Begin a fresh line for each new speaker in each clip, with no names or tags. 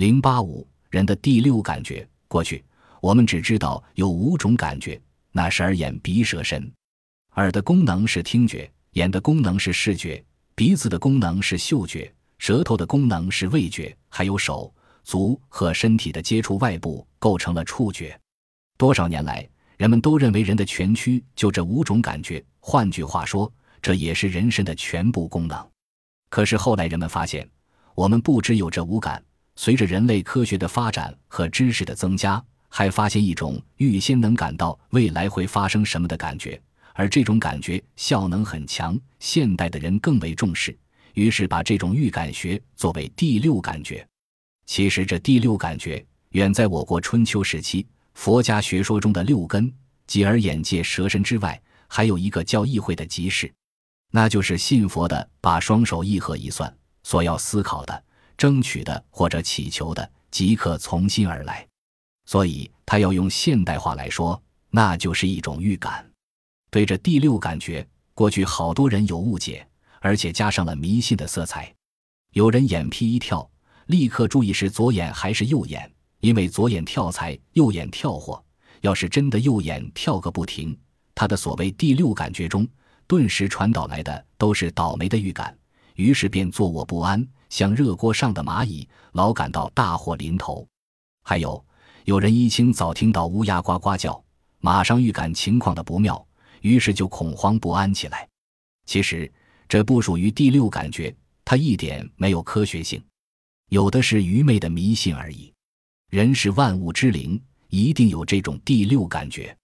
零八五人的第六感觉，过去我们只知道有五种感觉，那是耳、眼、鼻、舌、身。耳的功能是听觉，眼的功能是视觉，鼻子的功能是嗅觉，舌头的功能是味觉，还有手、足和身体的接触外部构成了触觉。多少年来，人们都认为人的全躯就这五种感觉，换句话说，这也是人身的全部功能。可是后来人们发现，我们不只有这五感，随着人类科学的发展和知识的增加，还发现一种预先能感到未来会发生什么的感觉，而这种感觉效能很强。现代的人更为重视，于是把这种预感学作为第六感觉。其实这第六感觉远在我国春秋时期佛家学说中的六根，即耳、眼、界、舌、身之外，还有一个叫意会的即事。那就是信佛的，把双手一合一算，所要思考的、争取的或者祈求的，即可从心而来。所以，他要用现代话来说，那就是一种预感。对着第六感觉，过去好多人有误解，而且加上了迷信的色彩。有人眼皮一跳，立刻注意是左眼还是右眼，因为左眼跳财，右眼跳祸。要是真的右眼跳个不停，他的所谓第六感觉中。顿时传导来的都是倒霉的预感，于是便坐卧不安，像热锅上的蚂蚁，老感到大祸临头。还有有人一清早听到乌鸦呱呱叫，马上预感情况的不妙，于是就恐慌不安起来。其实这不属于第六感觉，它一点没有科学性，有的是愚昧的迷信而已。人是万物之灵，一定有这种第六感觉。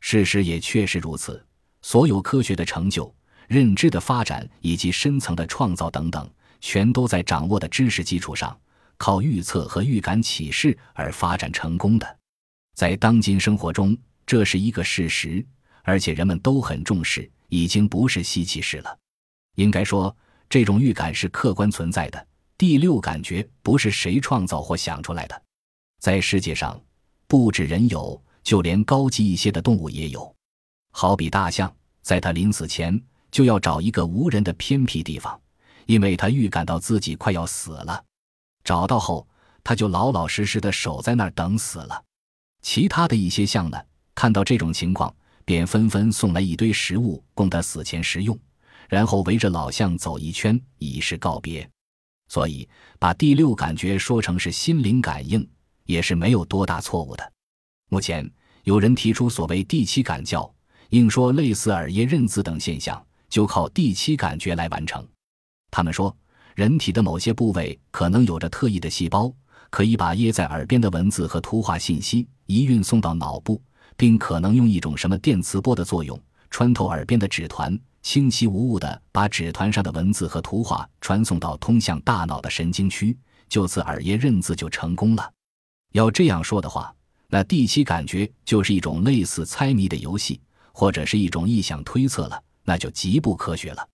事实也确实如此。所有科学的成就、认知的发展以及深层的创造等等，全都在掌握的知识基础上，靠预测和预感启示而发展成功的。在当今生活中，这是一个事实，而且人们都很重视，已经不是稀奇事了。应该说，这种预感是客观存在的。第六感觉不是谁创造或想出来的，在世界上，不止人有，就连高级一些的动物也有。好比大象，在它临死前就要找一个无人的偏僻地方，因为他预感到自己快要死了。找到后，他就老老实实的守在那儿等死了。其他的一些象呢，看到这种情况，便纷纷送来一堆食物供他死前食用，然后围着老象走一圈，以示告别。所以，把第六感觉说成是心灵感应，也是没有多大错误的。目前有人提出所谓第七感教。硬说类似耳叶认字等现象，就靠第七感觉来完成。他们说，人体的某些部位可能有着特异的细胞，可以把掖在耳边的文字和图画信息一运送到脑部，并可能用一种什么电磁波的作用穿透耳边的纸团，清晰无误地把纸团上的文字和图画传送到通向大脑的神经区，就此耳叶认字就成功了。要这样说的话，那第七感觉就是一种类似猜谜的游戏。或者是一种臆想推测了，那就极不科学了。